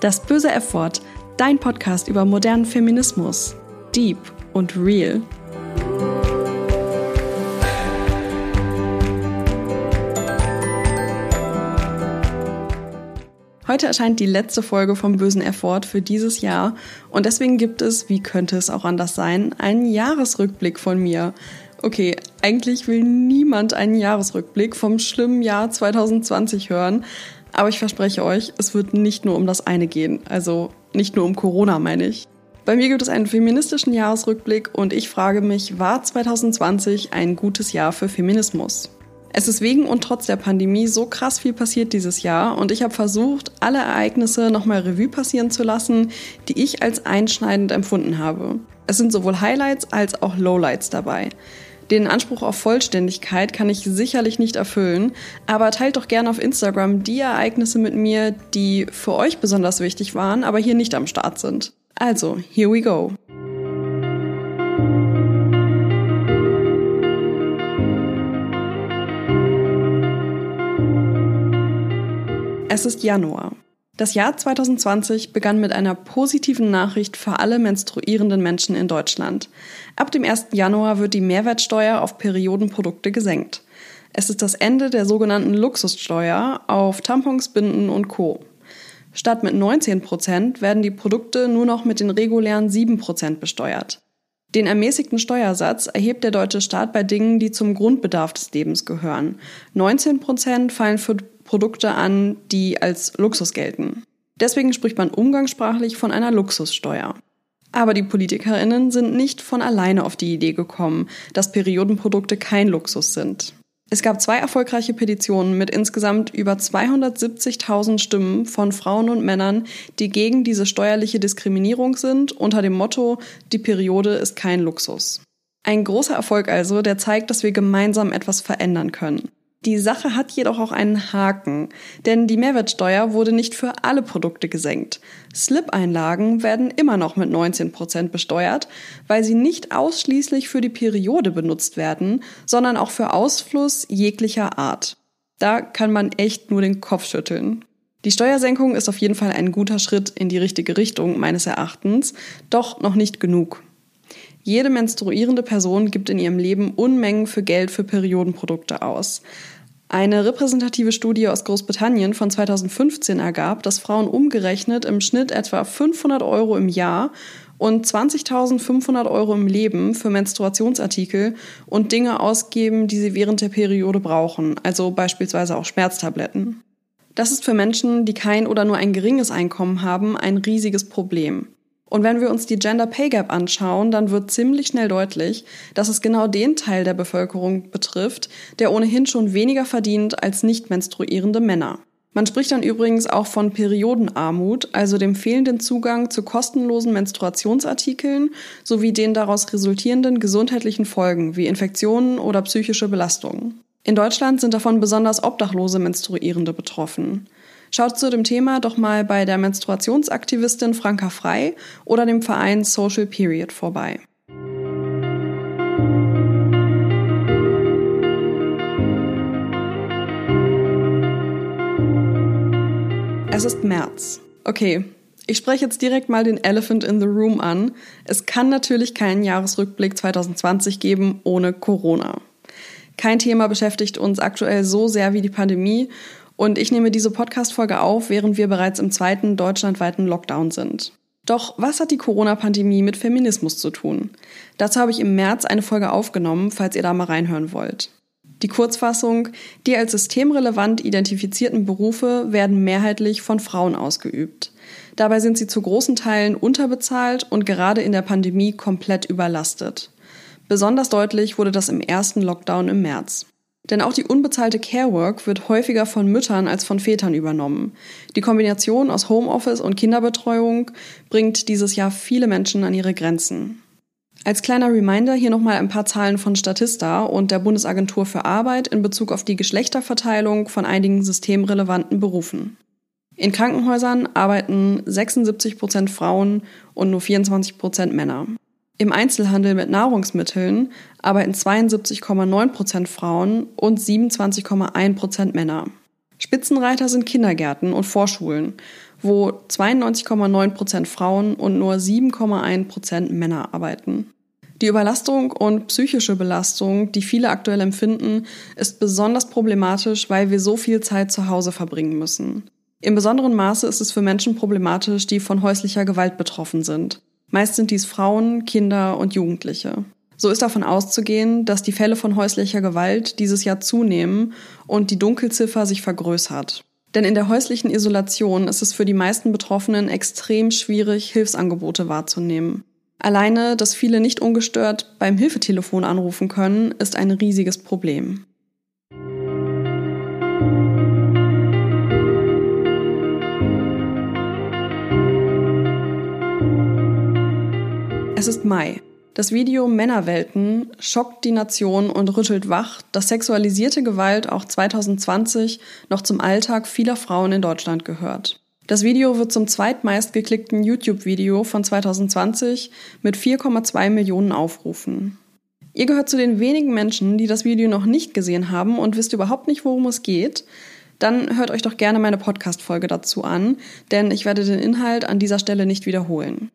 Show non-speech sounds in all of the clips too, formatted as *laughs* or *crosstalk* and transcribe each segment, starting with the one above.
Das böse F-Wort, dein Podcast über modernen Feminismus. Deep und real. Heute erscheint die letzte Folge vom bösen F-Wort für dieses Jahr und deswegen gibt es, wie könnte es auch anders sein, einen Jahresrückblick von mir. Okay, eigentlich will niemand einen Jahresrückblick vom schlimmen Jahr 2020 hören, aber ich verspreche euch, es wird nicht nur um das eine gehen. Also nicht nur um Corona, meine ich. Bei mir gibt es einen feministischen Jahresrückblick und ich frage mich, war 2020 ein gutes Jahr für Feminismus? Es ist wegen und trotz der Pandemie so krass viel passiert dieses Jahr und ich habe versucht, alle Ereignisse nochmal Revue passieren zu lassen, die ich als einschneidend empfunden habe. Es sind sowohl Highlights als auch Lowlights dabei. Den Anspruch auf Vollständigkeit kann ich sicherlich nicht erfüllen, aber teilt doch gerne auf Instagram die Ereignisse mit mir, die für euch besonders wichtig waren, aber hier nicht am Start sind. Also, here we go. Es ist Januar. Das Jahr 2020 begann mit einer positiven Nachricht für alle menstruierenden Menschen in Deutschland. Ab dem 1. Januar wird die Mehrwertsteuer auf Periodenprodukte gesenkt. Es ist das Ende der sogenannten Luxussteuer auf Tampons, Binden und Co. Statt mit 19 Prozent werden die Produkte nur noch mit den regulären 7 Prozent besteuert. Den ermäßigten Steuersatz erhebt der deutsche Staat bei Dingen, die zum Grundbedarf des Lebens gehören. 19 Prozent fallen für Produkte an, die als Luxus gelten. Deswegen spricht man umgangssprachlich von einer Luxussteuer. Aber die Politikerinnen sind nicht von alleine auf die Idee gekommen, dass Periodenprodukte kein Luxus sind. Es gab zwei erfolgreiche Petitionen mit insgesamt über 270.000 Stimmen von Frauen und Männern, die gegen diese steuerliche Diskriminierung sind, unter dem Motto Die Periode ist kein Luxus. Ein großer Erfolg also, der zeigt, dass wir gemeinsam etwas verändern können. Die Sache hat jedoch auch einen Haken, denn die Mehrwertsteuer wurde nicht für alle Produkte gesenkt. Slip-Einlagen werden immer noch mit 19 Prozent besteuert, weil sie nicht ausschließlich für die Periode benutzt werden, sondern auch für Ausfluss jeglicher Art. Da kann man echt nur den Kopf schütteln. Die Steuersenkung ist auf jeden Fall ein guter Schritt in die richtige Richtung meines Erachtens, doch noch nicht genug. Jede menstruierende Person gibt in ihrem Leben Unmengen für Geld für Periodenprodukte aus. Eine repräsentative Studie aus Großbritannien von 2015 ergab, dass Frauen umgerechnet im Schnitt etwa 500 Euro im Jahr und 20.500 Euro im Leben für Menstruationsartikel und Dinge ausgeben, die sie während der Periode brauchen, also beispielsweise auch Schmerztabletten. Das ist für Menschen, die kein oder nur ein geringes Einkommen haben, ein riesiges Problem. Und wenn wir uns die Gender Pay Gap anschauen, dann wird ziemlich schnell deutlich, dass es genau den Teil der Bevölkerung betrifft, der ohnehin schon weniger verdient als nicht menstruierende Männer. Man spricht dann übrigens auch von Periodenarmut, also dem fehlenden Zugang zu kostenlosen Menstruationsartikeln sowie den daraus resultierenden gesundheitlichen Folgen wie Infektionen oder psychische Belastungen. In Deutschland sind davon besonders obdachlose Menstruierende betroffen. Schaut zu dem Thema doch mal bei der Menstruationsaktivistin Franka Frei oder dem Verein Social Period vorbei. Es ist März. Okay, ich spreche jetzt direkt mal den Elephant in the Room an. Es kann natürlich keinen Jahresrückblick 2020 geben ohne Corona. Kein Thema beschäftigt uns aktuell so sehr wie die Pandemie und ich nehme diese Podcast-Folge auf, während wir bereits im zweiten deutschlandweiten Lockdown sind. Doch was hat die Corona-Pandemie mit Feminismus zu tun? Dazu habe ich im März eine Folge aufgenommen, falls ihr da mal reinhören wollt. Die Kurzfassung, die als systemrelevant identifizierten Berufe werden mehrheitlich von Frauen ausgeübt. Dabei sind sie zu großen Teilen unterbezahlt und gerade in der Pandemie komplett überlastet. Besonders deutlich wurde das im ersten Lockdown im März. Denn auch die unbezahlte Carework wird häufiger von Müttern als von Vätern übernommen. Die Kombination aus Homeoffice und Kinderbetreuung bringt dieses Jahr viele Menschen an ihre Grenzen. Als kleiner Reminder hier nochmal ein paar Zahlen von Statista und der Bundesagentur für Arbeit in Bezug auf die Geschlechterverteilung von einigen systemrelevanten Berufen. In Krankenhäusern arbeiten 76 Prozent Frauen und nur 24 Prozent Männer. Im Einzelhandel mit Nahrungsmitteln arbeiten 72,9 Prozent Frauen und 27,1 Prozent Männer. Spitzenreiter sind Kindergärten und Vorschulen. wo 92,9 Prozent Frauen und nur 7,1 Prozent Männer arbeiten. Die Überlastung und psychische Belastung, die viele aktuell empfinden, ist besonders problematisch, weil wir so viel Zeit zu Hause verbringen müssen. Im besonderen Maße ist es für Menschen problematisch, die von häuslicher Gewalt betroffen sind. Meist sind dies Frauen, Kinder und Jugendliche. So ist davon auszugehen, dass die Fälle von häuslicher Gewalt dieses Jahr zunehmen und die Dunkelziffer sich vergrößert. Denn in der häuslichen Isolation ist es für die meisten Betroffenen extrem schwierig, Hilfsangebote wahrzunehmen. Alleine, dass viele nicht ungestört beim Hilfetelefon anrufen können, ist ein riesiges Problem. Es ist Mai. Das Video Männerwelten schockt die Nation und rüttelt wach, dass sexualisierte Gewalt auch 2020 noch zum Alltag vieler Frauen in Deutschland gehört. Das Video wird zum zweitmeist geklickten YouTube-Video von 2020 mit 4,2 Millionen Aufrufen. Ihr gehört zu den wenigen Menschen, die das Video noch nicht gesehen haben und wisst überhaupt nicht, worum es geht. Dann hört euch doch gerne meine Podcast-Folge dazu an, denn ich werde den Inhalt an dieser Stelle nicht wiederholen.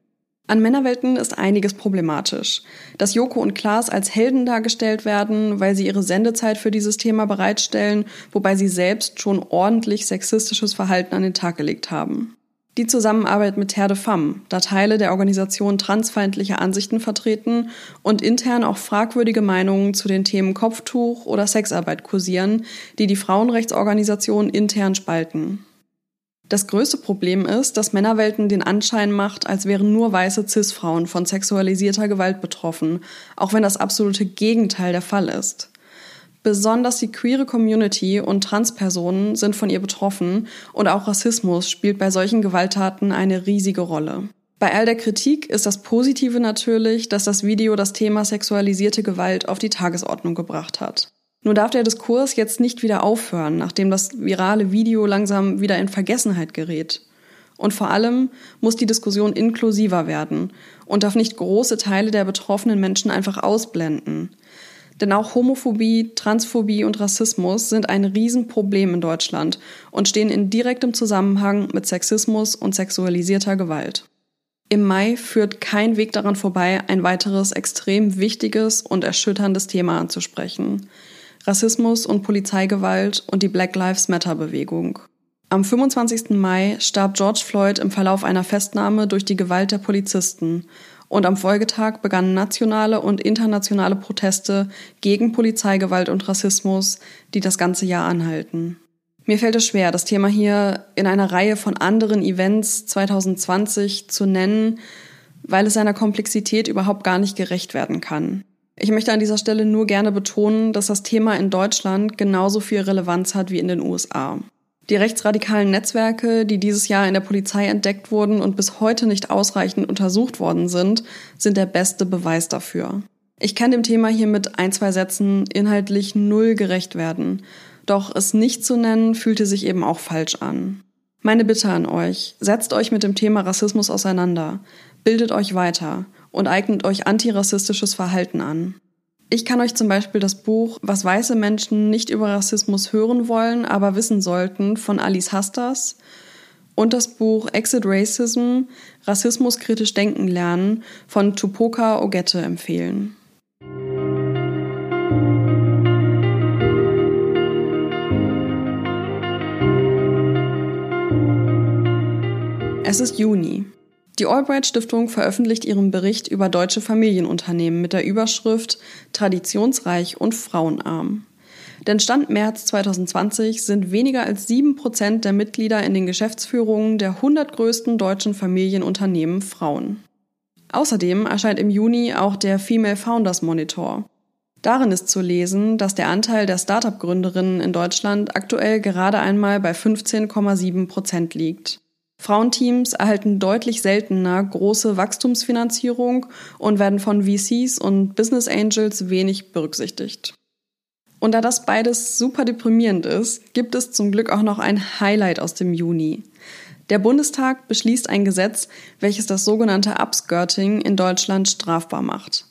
An Männerwelten ist einiges problematisch. Dass Joko und Klaas als Helden dargestellt werden, weil sie ihre Sendezeit für dieses Thema bereitstellen, wobei sie selbst schon ordentlich sexistisches Verhalten an den Tag gelegt haben. Die Zusammenarbeit mit Terre de Femme, da Teile der Organisation transfeindliche Ansichten vertreten und intern auch fragwürdige Meinungen zu den Themen Kopftuch oder Sexarbeit kursieren, die die Frauenrechtsorganisation intern spalten. Das größte Problem ist, dass Männerwelten den Anschein macht, als wären nur weiße Cis-Frauen von sexualisierter Gewalt betroffen, auch wenn das absolute Gegenteil der Fall ist. Besonders die queere Community und Transpersonen sind von ihr betroffen und auch Rassismus spielt bei solchen Gewalttaten eine riesige Rolle. Bei all der Kritik ist das Positive natürlich, dass das Video das Thema sexualisierte Gewalt auf die Tagesordnung gebracht hat. Nur darf der Diskurs jetzt nicht wieder aufhören, nachdem das virale Video langsam wieder in Vergessenheit gerät. Und vor allem muss die Diskussion inklusiver werden und darf nicht große Teile der betroffenen Menschen einfach ausblenden. Denn auch Homophobie, Transphobie und Rassismus sind ein Riesenproblem in Deutschland und stehen in direktem Zusammenhang mit Sexismus und sexualisierter Gewalt. Im Mai führt kein Weg daran vorbei, ein weiteres extrem wichtiges und erschütterndes Thema anzusprechen. Rassismus und Polizeigewalt und die Black Lives Matter Bewegung. Am 25. Mai starb George Floyd im Verlauf einer Festnahme durch die Gewalt der Polizisten und am Folgetag begannen nationale und internationale Proteste gegen Polizeigewalt und Rassismus, die das ganze Jahr anhalten. Mir fällt es schwer, das Thema hier in einer Reihe von anderen Events 2020 zu nennen, weil es seiner Komplexität überhaupt gar nicht gerecht werden kann. Ich möchte an dieser Stelle nur gerne betonen, dass das Thema in Deutschland genauso viel Relevanz hat wie in den USA. Die rechtsradikalen Netzwerke, die dieses Jahr in der Polizei entdeckt wurden und bis heute nicht ausreichend untersucht worden sind, sind der beste Beweis dafür. Ich kann dem Thema hier mit ein, zwei Sätzen inhaltlich null gerecht werden. Doch es nicht zu nennen, fühlte sich eben auch falsch an. Meine Bitte an euch, setzt euch mit dem Thema Rassismus auseinander, bildet euch weiter und eignet euch antirassistisches Verhalten an. Ich kann euch zum Beispiel das Buch Was weiße Menschen nicht über Rassismus hören wollen, aber wissen sollten von Alice Hastas und das Buch Exit Racism Rassismus kritisch denken lernen von Tupoka Ogette empfehlen. Es ist Juni. Die Albright Stiftung veröffentlicht ihren Bericht über deutsche Familienunternehmen mit der Überschrift Traditionsreich und frauenarm. Denn Stand März 2020 sind weniger als sieben Prozent der Mitglieder in den Geschäftsführungen der 100 größten deutschen Familienunternehmen Frauen. Außerdem erscheint im Juni auch der Female Founders Monitor. Darin ist zu lesen, dass der Anteil der Startup-Gründerinnen in Deutschland aktuell gerade einmal bei 15,7 Prozent liegt. Frauenteams erhalten deutlich seltener große Wachstumsfinanzierung und werden von VCs und Business Angels wenig berücksichtigt. Und da das beides super deprimierend ist, gibt es zum Glück auch noch ein Highlight aus dem Juni. Der Bundestag beschließt ein Gesetz, welches das sogenannte Upskirting in Deutschland strafbar macht.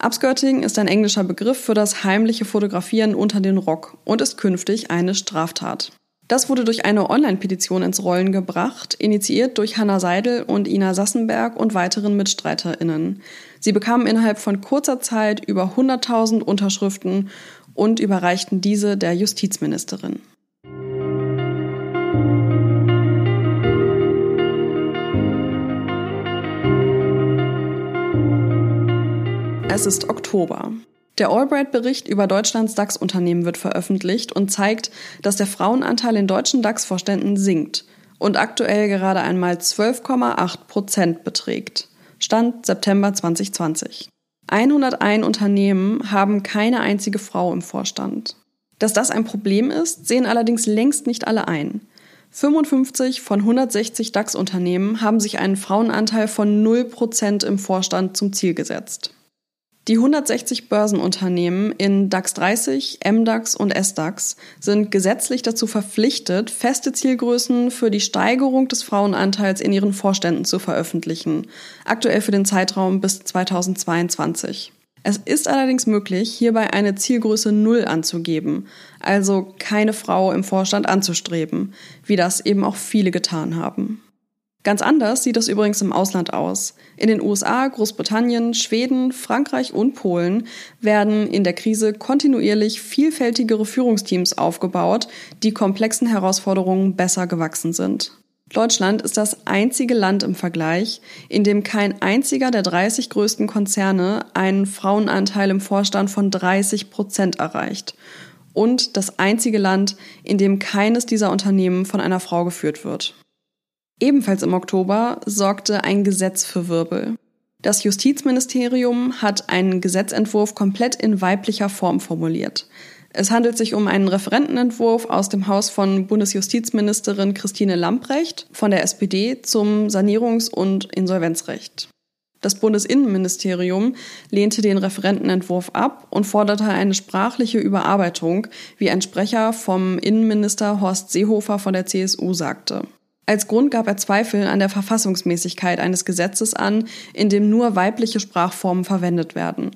Upskirting ist ein englischer Begriff für das heimliche Fotografieren unter den Rock und ist künftig eine Straftat. Das wurde durch eine Online-Petition ins Rollen gebracht, initiiert durch Hanna Seidel und Ina Sassenberg und weiteren MitstreiterInnen. Sie bekamen innerhalb von kurzer Zeit über 100.000 Unterschriften und überreichten diese der Justizministerin. Es ist Oktober. Der Albright-Bericht über Deutschlands DAX-Unternehmen wird veröffentlicht und zeigt, dass der Frauenanteil in deutschen DAX-Vorständen sinkt und aktuell gerade einmal 12,8 Prozent beträgt. Stand September 2020. 101 Unternehmen haben keine einzige Frau im Vorstand. Dass das ein Problem ist, sehen allerdings längst nicht alle ein. 55 von 160 DAX-Unternehmen haben sich einen Frauenanteil von 0% im Vorstand zum Ziel gesetzt. Die 160 Börsenunternehmen in DAX 30, MDAX und SDAX sind gesetzlich dazu verpflichtet, feste Zielgrößen für die Steigerung des Frauenanteils in ihren Vorständen zu veröffentlichen, aktuell für den Zeitraum bis 2022. Es ist allerdings möglich, hierbei eine Zielgröße Null anzugeben, also keine Frau im Vorstand anzustreben, wie das eben auch viele getan haben. Ganz anders sieht es übrigens im Ausland aus. In den USA, Großbritannien, Schweden, Frankreich und Polen werden in der Krise kontinuierlich vielfältigere Führungsteams aufgebaut, die komplexen Herausforderungen besser gewachsen sind. Deutschland ist das einzige Land im Vergleich, in dem kein einziger der 30 größten Konzerne einen Frauenanteil im Vorstand von 30 Prozent erreicht. Und das einzige Land, in dem keines dieser Unternehmen von einer Frau geführt wird. Ebenfalls im Oktober sorgte ein Gesetz für Wirbel. Das Justizministerium hat einen Gesetzentwurf komplett in weiblicher Form formuliert. Es handelt sich um einen Referentenentwurf aus dem Haus von Bundesjustizministerin Christine Lamprecht von der SPD zum Sanierungs- und Insolvenzrecht. Das Bundesinnenministerium lehnte den Referentenentwurf ab und forderte eine sprachliche Überarbeitung, wie ein Sprecher vom Innenminister Horst Seehofer von der CSU sagte. Als Grund gab er Zweifel an der Verfassungsmäßigkeit eines Gesetzes an, in dem nur weibliche Sprachformen verwendet werden.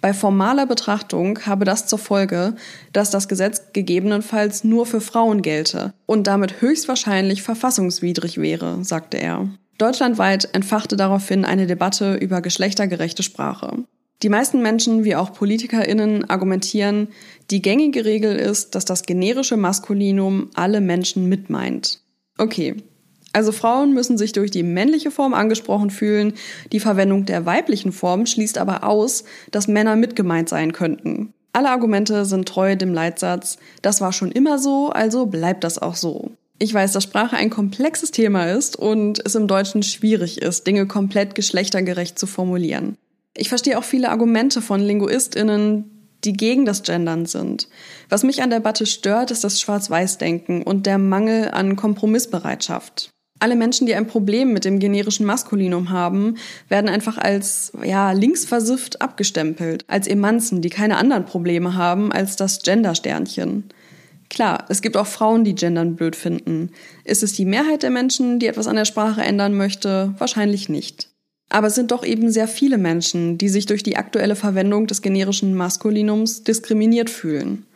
Bei formaler Betrachtung habe das zur Folge, dass das Gesetz gegebenenfalls nur für Frauen gelte und damit höchstwahrscheinlich verfassungswidrig wäre, sagte er. Deutschlandweit entfachte daraufhin eine Debatte über geschlechtergerechte Sprache. Die meisten Menschen, wie auch PolitikerInnen, argumentieren, die gängige Regel ist, dass das generische Maskulinum alle Menschen mitmeint. Okay, also Frauen müssen sich durch die männliche Form angesprochen fühlen. Die Verwendung der weiblichen Form schließt aber aus, dass Männer mitgemeint sein könnten. Alle Argumente sind treu dem Leitsatz, das war schon immer so, also bleibt das auch so. Ich weiß, dass Sprache ein komplexes Thema ist und es im Deutschen schwierig ist, Dinge komplett geschlechtergerecht zu formulieren. Ich verstehe auch viele Argumente von Linguistinnen, die gegen das Gendern sind. Was mich an der Debatte stört, ist das Schwarz-Weiß-Denken und der Mangel an Kompromissbereitschaft. Alle Menschen, die ein Problem mit dem generischen Maskulinum haben, werden einfach als ja, linksversifft abgestempelt, als Emanzen, die keine anderen Probleme haben als das Gendersternchen. Klar, es gibt auch Frauen, die Gendern blöd finden. Ist es die Mehrheit der Menschen, die etwas an der Sprache ändern möchte? Wahrscheinlich nicht. Aber es sind doch eben sehr viele Menschen, die sich durch die aktuelle Verwendung des generischen Maskulinums diskriminiert fühlen.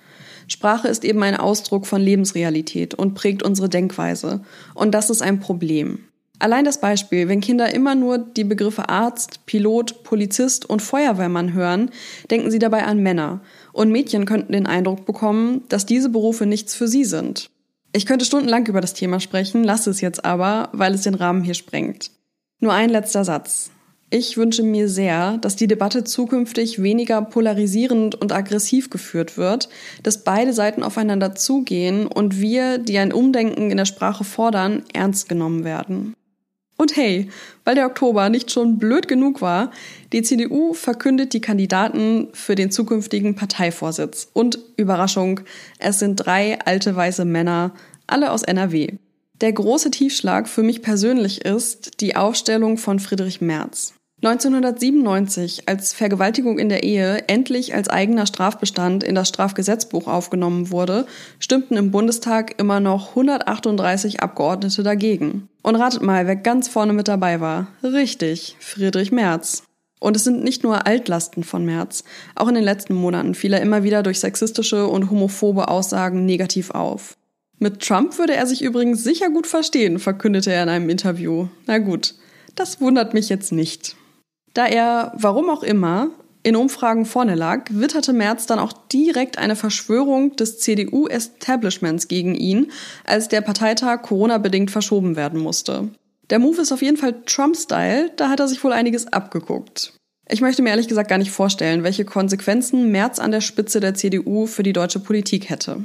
Sprache ist eben ein Ausdruck von Lebensrealität und prägt unsere Denkweise. Und das ist ein Problem. Allein das Beispiel, wenn Kinder immer nur die Begriffe Arzt, Pilot, Polizist und Feuerwehrmann hören, denken sie dabei an Männer. Und Mädchen könnten den Eindruck bekommen, dass diese Berufe nichts für sie sind. Ich könnte stundenlang über das Thema sprechen, lasse es jetzt aber, weil es den Rahmen hier sprengt. Nur ein letzter Satz. Ich wünsche mir sehr, dass die Debatte zukünftig weniger polarisierend und aggressiv geführt wird, dass beide Seiten aufeinander zugehen und wir, die ein Umdenken in der Sprache fordern, ernst genommen werden. Und hey, weil der Oktober nicht schon blöd genug war, die CDU verkündet die Kandidaten für den zukünftigen Parteivorsitz. Und Überraschung, es sind drei alte weiße Männer, alle aus NRW. Der große Tiefschlag für mich persönlich ist die Aufstellung von Friedrich Merz. 1997, als Vergewaltigung in der Ehe endlich als eigener Strafbestand in das Strafgesetzbuch aufgenommen wurde, stimmten im Bundestag immer noch 138 Abgeordnete dagegen. Und ratet mal, wer ganz vorne mit dabei war. Richtig, Friedrich Merz. Und es sind nicht nur Altlasten von Merz. Auch in den letzten Monaten fiel er immer wieder durch sexistische und homophobe Aussagen negativ auf. Mit Trump würde er sich übrigens sicher gut verstehen, verkündete er in einem Interview. Na gut, das wundert mich jetzt nicht. Da er, warum auch immer, in Umfragen vorne lag, witterte Merz dann auch direkt eine Verschwörung des CDU-Establishments gegen ihn, als der Parteitag Corona-bedingt verschoben werden musste. Der Move ist auf jeden Fall Trump-Style, da hat er sich wohl einiges abgeguckt. Ich möchte mir ehrlich gesagt gar nicht vorstellen, welche Konsequenzen Merz an der Spitze der CDU für die deutsche Politik hätte.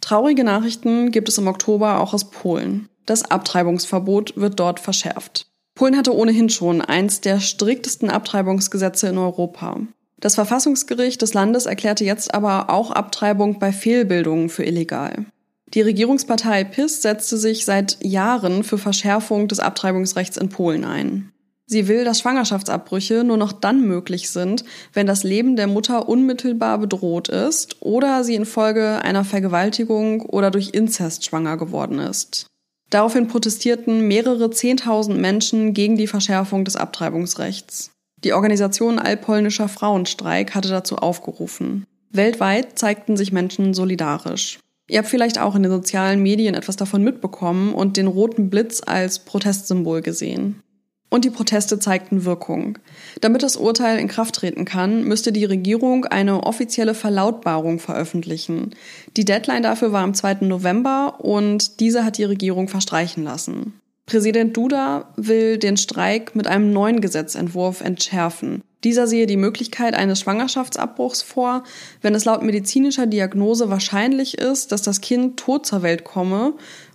Traurige Nachrichten gibt es im Oktober auch aus Polen. Das Abtreibungsverbot wird dort verschärft. Polen hatte ohnehin schon eins der striktesten Abtreibungsgesetze in Europa. Das Verfassungsgericht des Landes erklärte jetzt aber auch Abtreibung bei Fehlbildungen für illegal. Die Regierungspartei PIS setzte sich seit Jahren für Verschärfung des Abtreibungsrechts in Polen ein. Sie will, dass Schwangerschaftsabbrüche nur noch dann möglich sind, wenn das Leben der Mutter unmittelbar bedroht ist oder sie infolge einer Vergewaltigung oder durch Inzest schwanger geworden ist. Daraufhin protestierten mehrere Zehntausend Menschen gegen die Verschärfung des Abtreibungsrechts. Die Organisation Allpolnischer Frauenstreik hatte dazu aufgerufen. Weltweit zeigten sich Menschen solidarisch. Ihr habt vielleicht auch in den sozialen Medien etwas davon mitbekommen und den roten Blitz als Protestsymbol gesehen. Und die Proteste zeigten Wirkung. Damit das Urteil in Kraft treten kann, müsste die Regierung eine offizielle Verlautbarung veröffentlichen. Die Deadline dafür war am 2. November und diese hat die Regierung verstreichen lassen. Präsident Duda will den Streik mit einem neuen Gesetzentwurf entschärfen. Dieser sehe die Möglichkeit eines Schwangerschaftsabbruchs vor, wenn es laut medizinischer Diagnose wahrscheinlich ist, dass das Kind tot zur Welt komme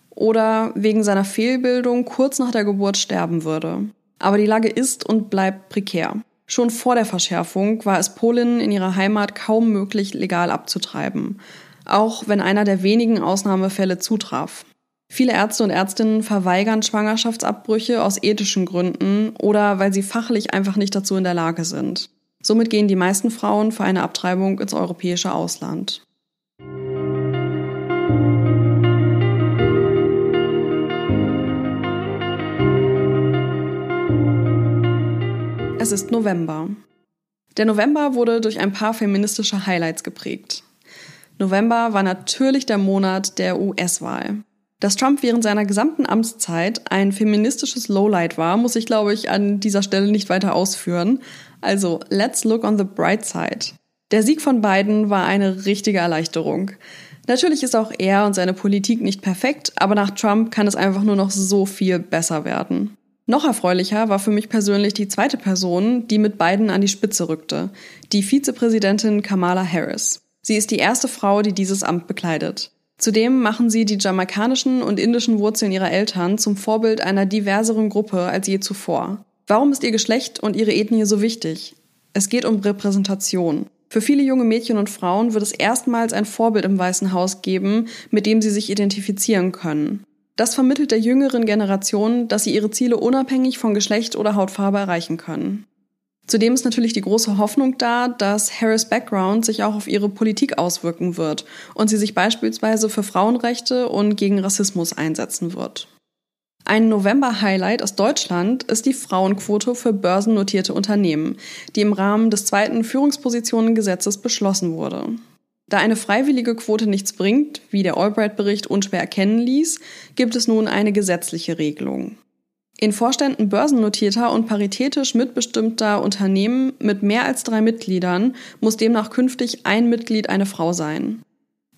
oder wegen seiner Fehlbildung kurz nach der Geburt sterben würde. Aber die Lage ist und bleibt prekär. Schon vor der Verschärfung war es Polinnen in ihrer Heimat kaum möglich, legal abzutreiben, auch wenn einer der wenigen Ausnahmefälle zutraf. Viele Ärzte und Ärztinnen verweigern Schwangerschaftsabbrüche aus ethischen Gründen oder weil sie fachlich einfach nicht dazu in der Lage sind. Somit gehen die meisten Frauen für eine Abtreibung ins europäische Ausland. Es ist November. Der November wurde durch ein paar feministische Highlights geprägt. November war natürlich der Monat der US-Wahl. Dass Trump während seiner gesamten Amtszeit ein feministisches Lowlight war, muss ich, glaube ich, an dieser Stelle nicht weiter ausführen. Also, let's look on the bright side. Der Sieg von Biden war eine richtige Erleichterung. Natürlich ist auch er und seine Politik nicht perfekt, aber nach Trump kann es einfach nur noch so viel besser werden. Noch erfreulicher war für mich persönlich die zweite Person, die mit Biden an die Spitze rückte, die Vizepräsidentin Kamala Harris. Sie ist die erste Frau, die dieses Amt bekleidet. Zudem machen sie die jamaikanischen und indischen Wurzeln ihrer Eltern zum Vorbild einer diverseren Gruppe als je zuvor. Warum ist ihr Geschlecht und ihre Ethnie so wichtig? Es geht um Repräsentation. Für viele junge Mädchen und Frauen wird es erstmals ein Vorbild im Weißen Haus geben, mit dem sie sich identifizieren können. Das vermittelt der jüngeren Generation, dass sie ihre Ziele unabhängig von Geschlecht oder Hautfarbe erreichen können. Zudem ist natürlich die große Hoffnung da, dass Harris Background sich auch auf ihre Politik auswirken wird und sie sich beispielsweise für Frauenrechte und gegen Rassismus einsetzen wird. Ein November-Highlight aus Deutschland ist die Frauenquote für börsennotierte Unternehmen, die im Rahmen des zweiten Führungspositionengesetzes beschlossen wurde. Da eine freiwillige Quote nichts bringt, wie der Albright-Bericht unschwer erkennen ließ, gibt es nun eine gesetzliche Regelung. In Vorständen börsennotierter und paritätisch mitbestimmter Unternehmen mit mehr als drei Mitgliedern muss demnach künftig ein Mitglied eine Frau sein.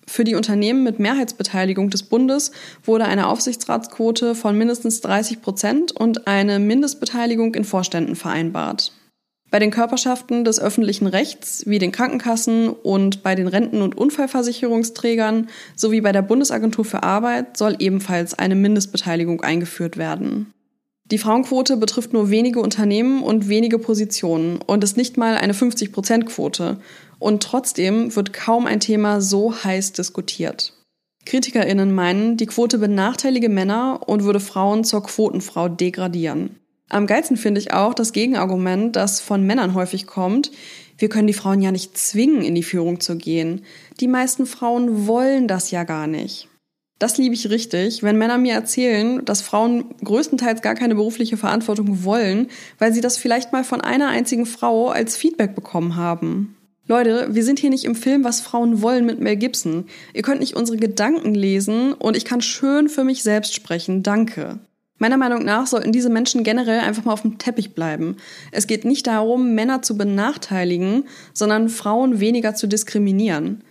Für die Unternehmen mit Mehrheitsbeteiligung des Bundes wurde eine Aufsichtsratsquote von mindestens 30 Prozent und eine Mindestbeteiligung in Vorständen vereinbart. Bei den Körperschaften des öffentlichen Rechts wie den Krankenkassen und bei den Renten- und Unfallversicherungsträgern sowie bei der Bundesagentur für Arbeit soll ebenfalls eine Mindestbeteiligung eingeführt werden. Die Frauenquote betrifft nur wenige Unternehmen und wenige Positionen und ist nicht mal eine 50-Prozent-Quote. Und trotzdem wird kaum ein Thema so heiß diskutiert. KritikerInnen meinen, die Quote benachteilige Männer und würde Frauen zur Quotenfrau degradieren. Am geilsten finde ich auch das Gegenargument, das von Männern häufig kommt. Wir können die Frauen ja nicht zwingen, in die Führung zu gehen. Die meisten Frauen wollen das ja gar nicht. Das liebe ich richtig, wenn Männer mir erzählen, dass Frauen größtenteils gar keine berufliche Verantwortung wollen, weil sie das vielleicht mal von einer einzigen Frau als Feedback bekommen haben. Leute, wir sind hier nicht im Film, was Frauen wollen mit Mel Gibson. Ihr könnt nicht unsere Gedanken lesen und ich kann schön für mich selbst sprechen. Danke. Meiner Meinung nach sollten diese Menschen generell einfach mal auf dem Teppich bleiben. Es geht nicht darum, Männer zu benachteiligen, sondern Frauen weniger zu diskriminieren.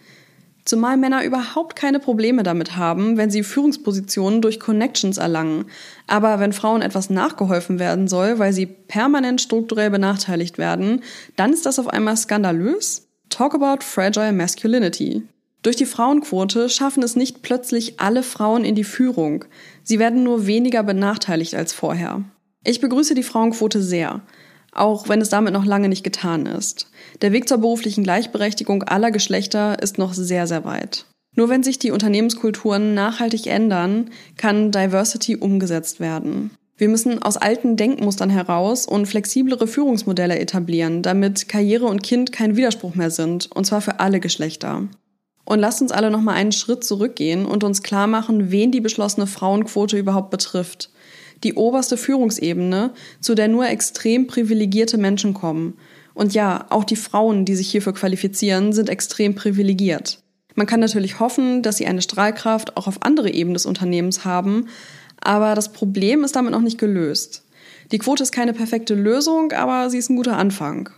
Zumal Männer überhaupt keine Probleme damit haben, wenn sie Führungspositionen durch Connections erlangen. Aber wenn Frauen etwas nachgeholfen werden soll, weil sie permanent strukturell benachteiligt werden, dann ist das auf einmal skandalös? Talk about fragile masculinity. Durch die Frauenquote schaffen es nicht plötzlich alle Frauen in die Führung. Sie werden nur weniger benachteiligt als vorher. Ich begrüße die Frauenquote sehr auch wenn es damit noch lange nicht getan ist. Der Weg zur beruflichen Gleichberechtigung aller Geschlechter ist noch sehr, sehr weit. Nur wenn sich die Unternehmenskulturen nachhaltig ändern, kann Diversity umgesetzt werden. Wir müssen aus alten Denkmustern heraus und flexiblere Führungsmodelle etablieren, damit Karriere und Kind kein Widerspruch mehr sind, und zwar für alle Geschlechter. Und lasst uns alle nochmal einen Schritt zurückgehen und uns klar machen, wen die beschlossene Frauenquote überhaupt betrifft die oberste Führungsebene, zu der nur extrem privilegierte Menschen kommen. Und ja, auch die Frauen, die sich hierfür qualifizieren, sind extrem privilegiert. Man kann natürlich hoffen, dass sie eine Strahlkraft auch auf andere Ebenen des Unternehmens haben, aber das Problem ist damit noch nicht gelöst. Die Quote ist keine perfekte Lösung, aber sie ist ein guter Anfang.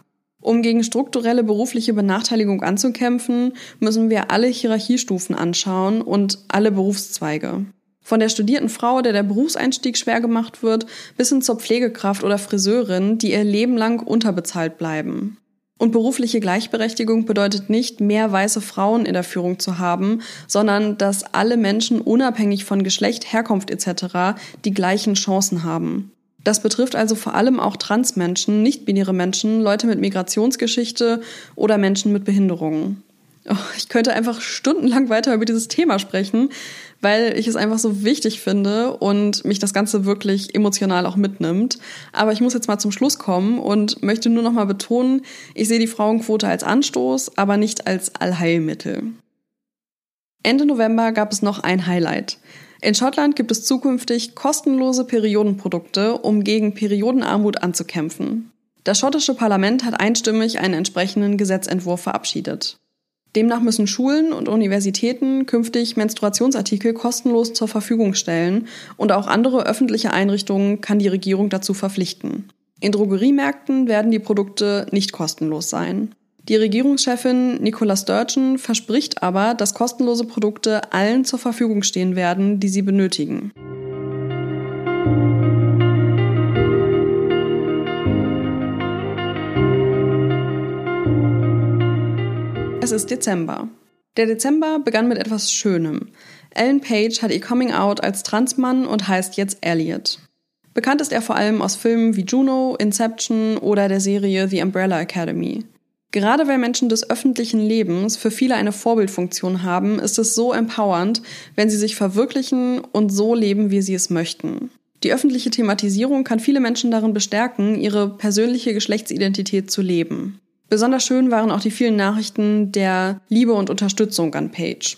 Um gegen strukturelle berufliche Benachteiligung anzukämpfen, müssen wir alle Hierarchiestufen anschauen und alle Berufszweige. Von der studierten Frau, der der Berufseinstieg schwer gemacht wird, bis hin zur Pflegekraft oder Friseurin, die ihr Leben lang unterbezahlt bleiben. Und berufliche Gleichberechtigung bedeutet nicht, mehr weiße Frauen in der Führung zu haben, sondern dass alle Menschen unabhängig von Geschlecht, Herkunft etc. die gleichen Chancen haben. Das betrifft also vor allem auch Transmenschen, nicht-binäre Menschen, Leute mit Migrationsgeschichte oder Menschen mit Behinderungen. Oh, ich könnte einfach stundenlang weiter über dieses Thema sprechen, weil ich es einfach so wichtig finde und mich das Ganze wirklich emotional auch mitnimmt. Aber ich muss jetzt mal zum Schluss kommen und möchte nur noch mal betonen, ich sehe die Frauenquote als Anstoß, aber nicht als Allheilmittel. Ende November gab es noch ein Highlight. In Schottland gibt es zukünftig kostenlose Periodenprodukte, um gegen Periodenarmut anzukämpfen. Das schottische Parlament hat einstimmig einen entsprechenden Gesetzentwurf verabschiedet. Demnach müssen Schulen und Universitäten künftig Menstruationsartikel kostenlos zur Verfügung stellen und auch andere öffentliche Einrichtungen kann die Regierung dazu verpflichten. In Drogeriemärkten werden die Produkte nicht kostenlos sein. Die Regierungschefin Nicola Sturgeon verspricht aber, dass kostenlose Produkte allen zur Verfügung stehen werden, die sie benötigen. Es ist Dezember. Der Dezember begann mit etwas Schönem. Ellen Page hat ihr Coming Out als Transmann und heißt jetzt Elliot. Bekannt ist er vor allem aus Filmen wie Juno, Inception oder der Serie The Umbrella Academy. Gerade weil Menschen des öffentlichen Lebens für viele eine Vorbildfunktion haben, ist es so empowernd, wenn sie sich verwirklichen und so leben, wie sie es möchten. Die öffentliche Thematisierung kann viele Menschen darin bestärken, ihre persönliche Geschlechtsidentität zu leben. Besonders schön waren auch die vielen Nachrichten der Liebe und Unterstützung an Paige.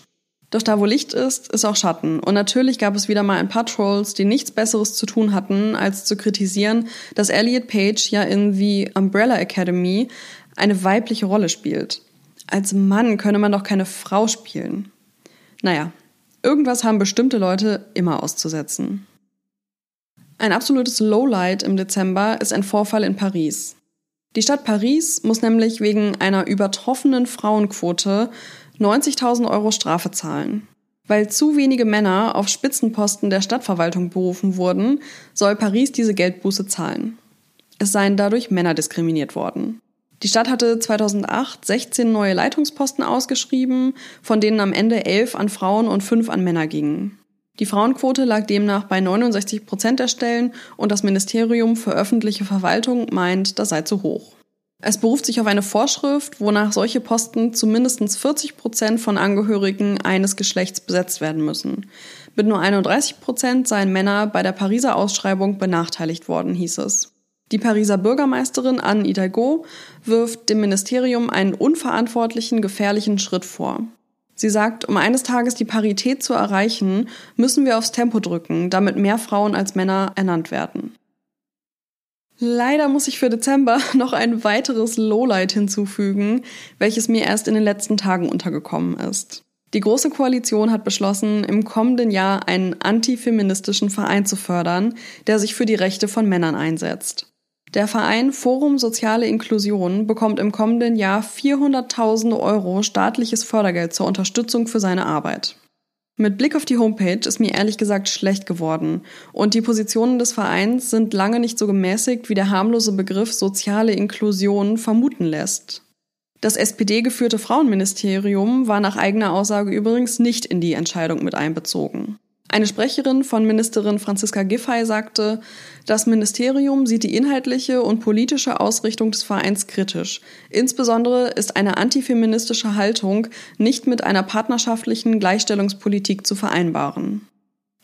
Doch da wo Licht ist, ist auch Schatten. Und natürlich gab es wieder mal ein paar Trolls, die nichts Besseres zu tun hatten, als zu kritisieren, dass Elliot Page ja in The Umbrella Academy eine weibliche Rolle spielt. Als Mann könne man doch keine Frau spielen. Naja, irgendwas haben bestimmte Leute immer auszusetzen. Ein absolutes Lowlight im Dezember ist ein Vorfall in Paris. Die Stadt Paris muss nämlich wegen einer übertroffenen Frauenquote 90.000 Euro Strafe zahlen. Weil zu wenige Männer auf Spitzenposten der Stadtverwaltung berufen wurden, soll Paris diese Geldbuße zahlen. Es seien dadurch Männer diskriminiert worden. Die Stadt hatte 2008 16 neue Leitungsposten ausgeschrieben, von denen am Ende 11 an Frauen und 5 an Männer gingen. Die Frauenquote lag demnach bei 69 Prozent der Stellen und das Ministerium für öffentliche Verwaltung meint, das sei zu hoch. Es beruft sich auf eine Vorschrift, wonach solche Posten zu mindestens 40 Prozent von Angehörigen eines Geschlechts besetzt werden müssen. Mit nur 31 Prozent seien Männer bei der Pariser Ausschreibung benachteiligt worden, hieß es. Die Pariser Bürgermeisterin Anne Hidalgo wirft dem Ministerium einen unverantwortlichen, gefährlichen Schritt vor. Sie sagt, um eines Tages die Parität zu erreichen, müssen wir aufs Tempo drücken, damit mehr Frauen als Männer ernannt werden. Leider muss ich für Dezember *laughs* noch ein weiteres Lowlight hinzufügen, welches mir erst in den letzten Tagen untergekommen ist. Die Große Koalition hat beschlossen, im kommenden Jahr einen antifeministischen Verein zu fördern, der sich für die Rechte von Männern einsetzt. Der Verein Forum Soziale Inklusion bekommt im kommenden Jahr 400.000 Euro staatliches Fördergeld zur Unterstützung für seine Arbeit. Mit Blick auf die Homepage ist mir ehrlich gesagt schlecht geworden und die Positionen des Vereins sind lange nicht so gemäßigt, wie der harmlose Begriff soziale Inklusion vermuten lässt. Das SPD-geführte Frauenministerium war nach eigener Aussage übrigens nicht in die Entscheidung mit einbezogen. Eine Sprecherin von Ministerin Franziska Giffey sagte, das Ministerium sieht die inhaltliche und politische Ausrichtung des Vereins kritisch. Insbesondere ist eine antifeministische Haltung nicht mit einer partnerschaftlichen Gleichstellungspolitik zu vereinbaren.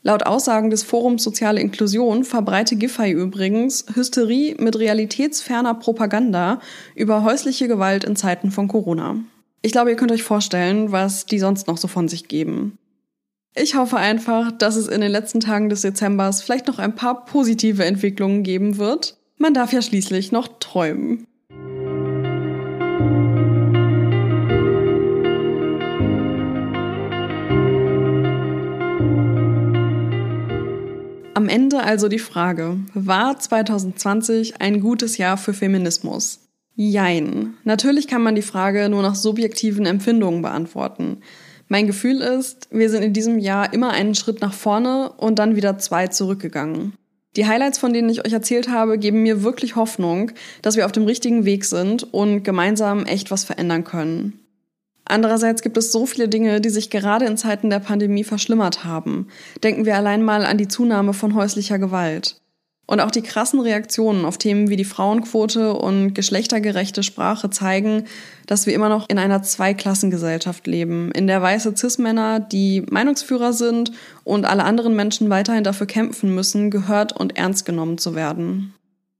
Laut Aussagen des Forums Soziale Inklusion verbreite Giffey übrigens Hysterie mit realitätsferner Propaganda über häusliche Gewalt in Zeiten von Corona. Ich glaube, ihr könnt euch vorstellen, was die sonst noch so von sich geben. Ich hoffe einfach, dass es in den letzten Tagen des Dezembers vielleicht noch ein paar positive Entwicklungen geben wird. Man darf ja schließlich noch träumen. Am Ende also die Frage, war 2020 ein gutes Jahr für Feminismus? Jein. Natürlich kann man die Frage nur nach subjektiven Empfindungen beantworten. Mein Gefühl ist, wir sind in diesem Jahr immer einen Schritt nach vorne und dann wieder zwei zurückgegangen. Die Highlights, von denen ich euch erzählt habe, geben mir wirklich Hoffnung, dass wir auf dem richtigen Weg sind und gemeinsam echt was verändern können. Andererseits gibt es so viele Dinge, die sich gerade in Zeiten der Pandemie verschlimmert haben. Denken wir allein mal an die Zunahme von häuslicher Gewalt. Und auch die krassen Reaktionen auf Themen wie die Frauenquote und geschlechtergerechte Sprache zeigen, dass wir immer noch in einer Zweiklassengesellschaft leben, in der weiße Cis-Männer die Meinungsführer sind und alle anderen Menschen weiterhin dafür kämpfen müssen, gehört und ernst genommen zu werden.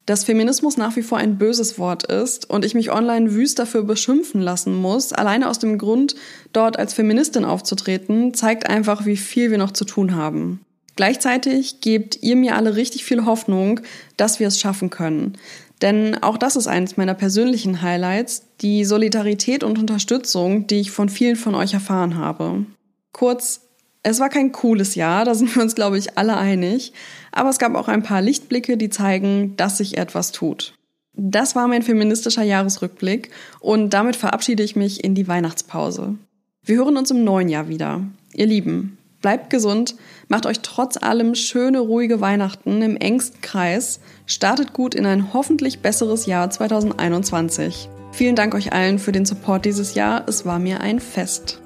Dass Feminismus nach wie vor ein böses Wort ist und ich mich online wüst dafür beschimpfen lassen muss, alleine aus dem Grund, dort als Feministin aufzutreten, zeigt einfach, wie viel wir noch zu tun haben. Gleichzeitig gebt ihr mir alle richtig viel Hoffnung, dass wir es schaffen können. Denn auch das ist eines meiner persönlichen Highlights, die Solidarität und Unterstützung, die ich von vielen von euch erfahren habe. Kurz, es war kein cooles Jahr, da sind wir uns, glaube ich, alle einig, aber es gab auch ein paar Lichtblicke, die zeigen, dass sich etwas tut. Das war mein feministischer Jahresrückblick und damit verabschiede ich mich in die Weihnachtspause. Wir hören uns im neuen Jahr wieder. Ihr Lieben, Bleibt gesund, macht euch trotz allem schöne, ruhige Weihnachten im engsten Kreis, startet gut in ein hoffentlich besseres Jahr 2021. Vielen Dank euch allen für den Support dieses Jahr, es war mir ein Fest.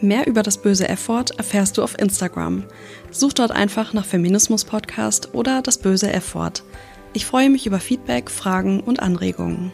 Mehr über das böse F-Wort erfährst du auf Instagram. Such dort einfach nach Feminismus Podcast oder das böse F-Wort. Ich freue mich über Feedback, Fragen und Anregungen.